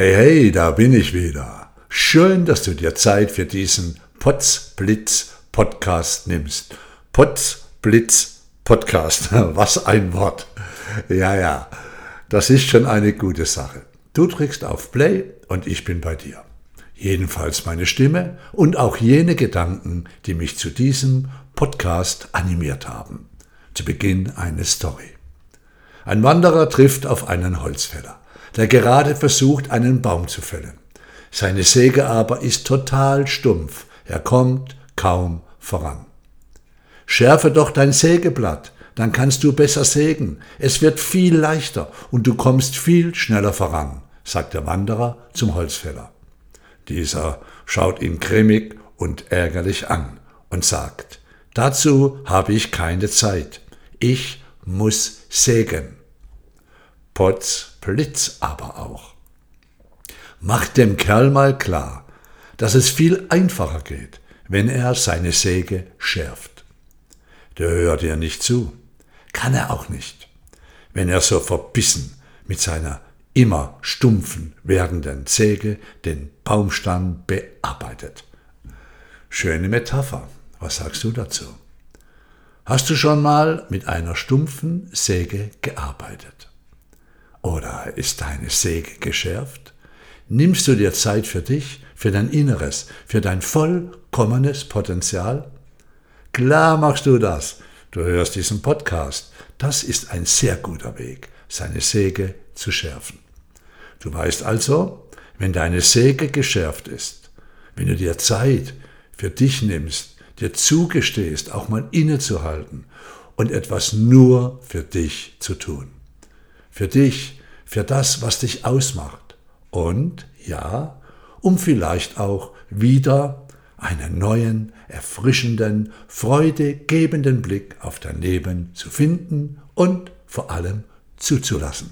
Hey, hey, da bin ich wieder. Schön, dass du dir Zeit für diesen Potzblitz Podcast nimmst. Potzblitz Podcast. Was ein Wort. Ja, ja. Das ist schon eine gute Sache. Du drückst auf Play und ich bin bei dir. Jedenfalls meine Stimme und auch jene Gedanken, die mich zu diesem Podcast animiert haben. Zu Beginn eine Story. Ein Wanderer trifft auf einen Holzfäller der gerade versucht, einen Baum zu fällen. Seine Säge aber ist total stumpf, er kommt kaum voran. Schärfe doch dein Sägeblatt, dann kannst du besser sägen, es wird viel leichter und du kommst viel schneller voran, sagt der Wanderer zum Holzfäller. Dieser schaut ihn grimmig und ärgerlich an und sagt, dazu habe ich keine Zeit, ich muss sägen. Potz Blitz aber auch. Macht dem Kerl mal klar, dass es viel einfacher geht, wenn er seine Säge schärft. Der hört ihr nicht zu, kann er auch nicht, wenn er so verbissen mit seiner immer stumpfen werdenden Säge den Baumstamm bearbeitet. Schöne Metapher. Was sagst du dazu? Hast du schon mal mit einer stumpfen Säge gearbeitet? Oder ist deine Säge geschärft? Nimmst du dir Zeit für dich, für dein Inneres, für dein vollkommenes Potenzial? Klar machst du das. Du hörst diesen Podcast. Das ist ein sehr guter Weg, seine Säge zu schärfen. Du weißt also, wenn deine Säge geschärft ist, wenn du dir Zeit für dich nimmst, dir zugestehst, auch mal innezuhalten und etwas nur für dich zu tun für dich, für das, was dich ausmacht. Und ja, um vielleicht auch wieder einen neuen, erfrischenden, freudegebenden Blick auf dein Leben zu finden und vor allem zuzulassen.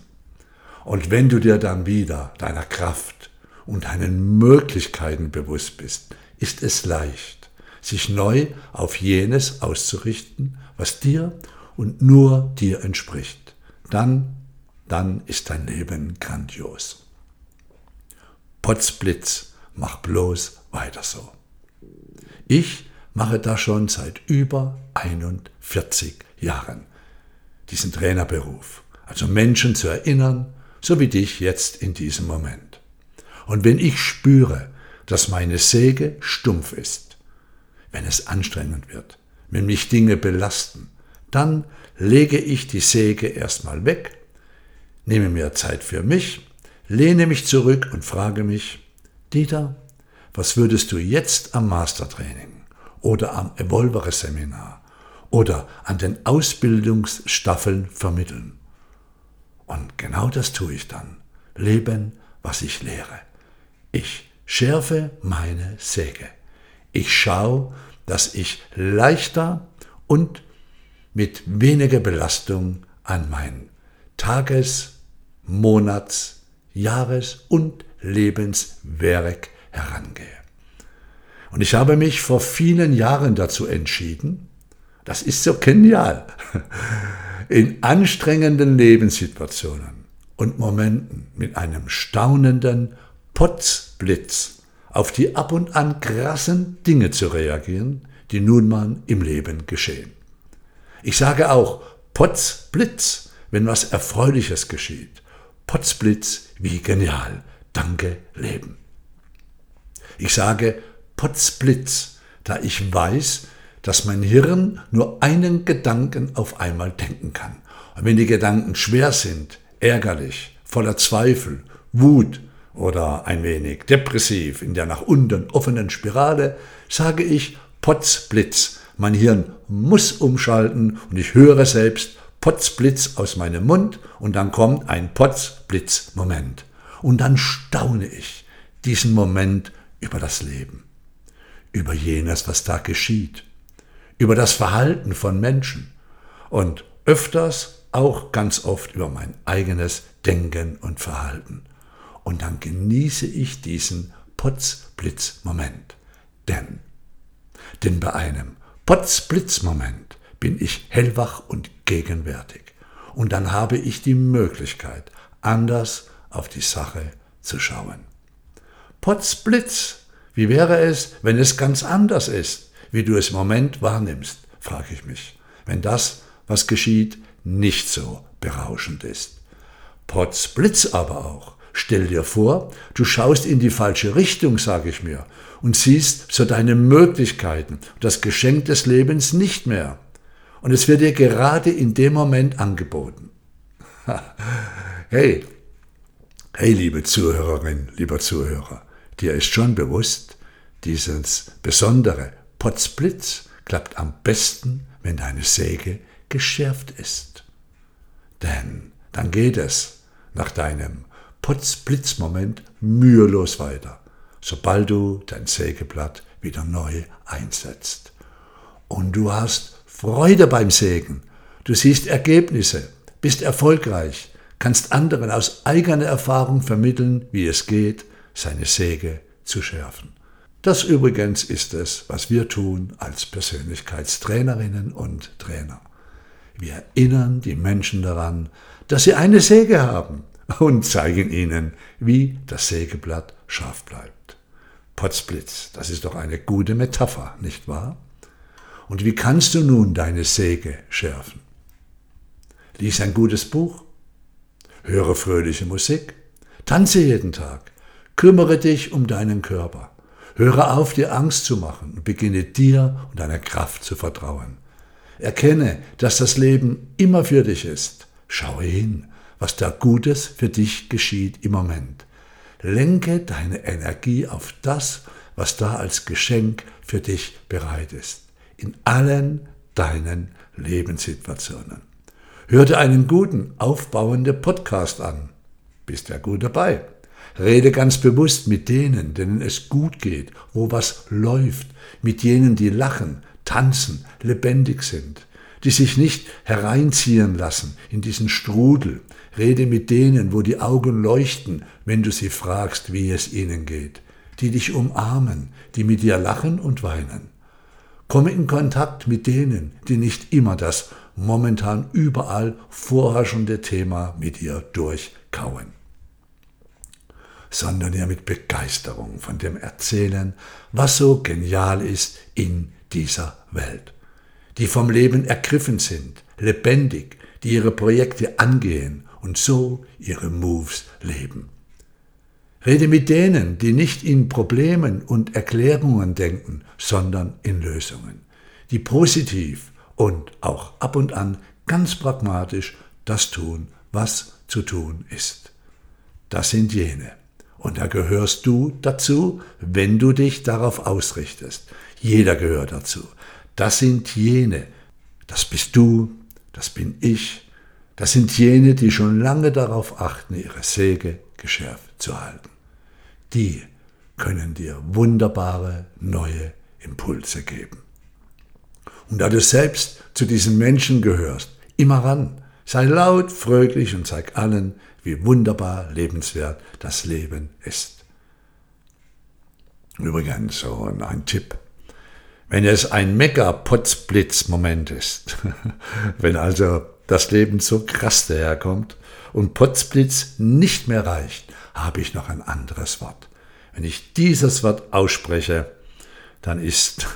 Und wenn du dir dann wieder deiner Kraft und deinen Möglichkeiten bewusst bist, ist es leicht, sich neu auf jenes auszurichten, was dir und nur dir entspricht. Dann dann ist dein Leben grandios. Potzblitz, mach bloß weiter so. Ich mache das schon seit über 41 Jahren, diesen Trainerberuf, also Menschen zu erinnern, so wie dich jetzt in diesem Moment. Und wenn ich spüre, dass meine Säge stumpf ist, wenn es anstrengend wird, wenn mich Dinge belasten, dann lege ich die Säge erstmal weg nehme mir Zeit für mich, lehne mich zurück und frage mich, Dieter, was würdest du jetzt am Mastertraining oder am Evolvere-Seminar oder an den Ausbildungsstaffeln vermitteln? Und genau das tue ich dann. Leben, was ich lehre. Ich schärfe meine Säge. Ich schaue, dass ich leichter und mit weniger Belastung an mein Tages- Monats-, Jahres- und Lebenswerk herangehe. Und ich habe mich vor vielen Jahren dazu entschieden, das ist so genial, in anstrengenden Lebenssituationen und Momenten mit einem staunenden Potzblitz auf die ab und an krassen Dinge zu reagieren, die nun mal im Leben geschehen. Ich sage auch Potzblitz, wenn was Erfreuliches geschieht, Potzblitz, wie genial. Danke, Leben. Ich sage Potzblitz, da ich weiß, dass mein Hirn nur einen Gedanken auf einmal denken kann. Und wenn die Gedanken schwer sind, ärgerlich, voller Zweifel, Wut oder ein wenig depressiv in der nach unten offenen Spirale, sage ich Potzblitz. Mein Hirn muss umschalten und ich höre selbst Potzblitz aus meinem Mund und dann kommt ein Potzblitz-Moment. Und dann staune ich diesen Moment über das Leben, über jenes, was da geschieht, über das Verhalten von Menschen und öfters auch ganz oft über mein eigenes Denken und Verhalten. Und dann genieße ich diesen Potzblitz-Moment. Denn, denn bei einem Potzblitz-Moment bin ich hellwach und gegenwärtig. Und dann habe ich die Möglichkeit, anders auf die Sache zu schauen. Potzblitz, wie wäre es, wenn es ganz anders ist, wie du es im Moment wahrnimmst, frage ich mich, wenn das, was geschieht, nicht so berauschend ist. Potzblitz aber auch. Stell dir vor, du schaust in die falsche Richtung, sage ich mir, und siehst so deine Möglichkeiten, das Geschenk des Lebens nicht mehr. Und es wird dir gerade in dem Moment angeboten. hey, hey, liebe Zuhörerin, lieber Zuhörer, dir ist schon bewusst, dieses besondere Potzblitz klappt am besten, wenn deine Säge geschärft ist. Denn dann geht es nach deinem Potzblitzmoment mühelos weiter, sobald du dein Sägeblatt wieder neu einsetzt. Und du hast Freude beim Sägen. Du siehst Ergebnisse, bist erfolgreich, kannst anderen aus eigener Erfahrung vermitteln, wie es geht, seine Säge zu schärfen. Das übrigens ist es, was wir tun als Persönlichkeitstrainerinnen und Trainer. Wir erinnern die Menschen daran, dass sie eine Säge haben und zeigen ihnen, wie das Sägeblatt scharf bleibt. Potzblitz, das ist doch eine gute Metapher, nicht wahr? Und wie kannst du nun deine Säge schärfen? Lies ein gutes Buch, höre fröhliche Musik, tanze jeden Tag, kümmere dich um deinen Körper, höre auf, dir Angst zu machen und beginne dir und deiner Kraft zu vertrauen. Erkenne, dass das Leben immer für dich ist. Schaue hin, was da Gutes für dich geschieht im Moment. Lenke deine Energie auf das, was da als Geschenk für dich bereit ist. In allen deinen Lebenssituationen. Hör dir einen guten, aufbauenden Podcast an. Bist ja gut dabei. Rede ganz bewusst mit denen, denen es gut geht, wo was läuft, mit jenen, die lachen, tanzen, lebendig sind, die sich nicht hereinziehen lassen in diesen Strudel. Rede mit denen, wo die Augen leuchten, wenn du sie fragst, wie es ihnen geht, die dich umarmen, die mit dir lachen und weinen. Komme in Kontakt mit denen, die nicht immer das momentan überall vorherrschende Thema mit dir durchkauen, sondern ja mit Begeisterung von dem erzählen, was so genial ist in dieser Welt, die vom Leben ergriffen sind, lebendig, die ihre Projekte angehen und so ihre Moves leben. Rede mit denen, die nicht in Problemen und Erklärungen denken, sondern in Lösungen, die positiv und auch ab und an ganz pragmatisch das tun, was zu tun ist. Das sind jene. Und da gehörst du dazu, wenn du dich darauf ausrichtest. Jeder gehört dazu. Das sind jene. Das bist du, das bin ich. Das sind jene, die schon lange darauf achten, ihre Säge geschärft zu halten. Die können dir wunderbare neue Impulse geben. Und da du selbst zu diesen Menschen gehörst, immer ran, sei laut, fröhlich und zeig allen, wie wunderbar lebenswert das Leben ist. Übrigens, so ein Tipp. Wenn es ein Mega-Potzblitz-Moment ist, wenn also das Leben so krass daherkommt und Potzblitz nicht mehr reicht, habe ich noch ein anderes Wort. Wenn ich dieses Wort ausspreche, dann ist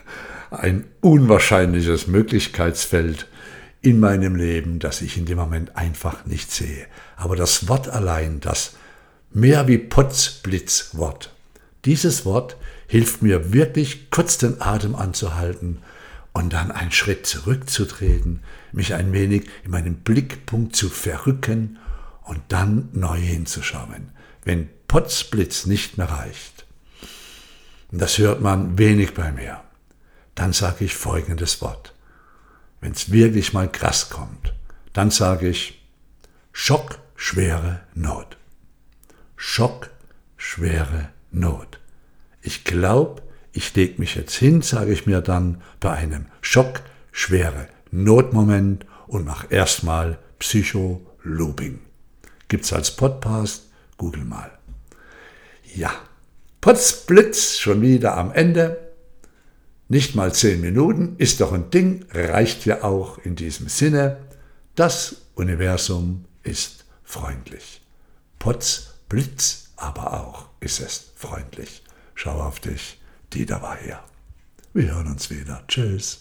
ein unwahrscheinliches Möglichkeitsfeld in meinem Leben, das ich in dem Moment einfach nicht sehe. Aber das Wort allein, das mehr wie Potzblitzwort, dieses Wort hilft mir wirklich kurz den Atem anzuhalten und dann einen Schritt zurückzutreten, mich ein wenig in meinem Blickpunkt zu verrücken und dann neu hinzuschauen, wenn Potzblitz nicht mehr reicht. Das hört man wenig bei mir. Dann sage ich folgendes Wort. Wenn es wirklich mal krass kommt, dann sage ich Schock, schwere Not. Schock, schwere Not. Ich glaube, ich leg mich jetzt hin, sage ich mir dann bei einem Schock, schwere Notmoment und mach erstmal Psycho-Looping. Gibt's als Podcast, google mal. Ja, Potzblitz schon wieder am Ende. Nicht mal zehn Minuten ist doch ein Ding, reicht ja auch in diesem Sinne. Das Universum ist freundlich. Potzblitz aber auch ist es freundlich. Schau auf dich, Dieter war hier. Wir hören uns wieder. Tschüss.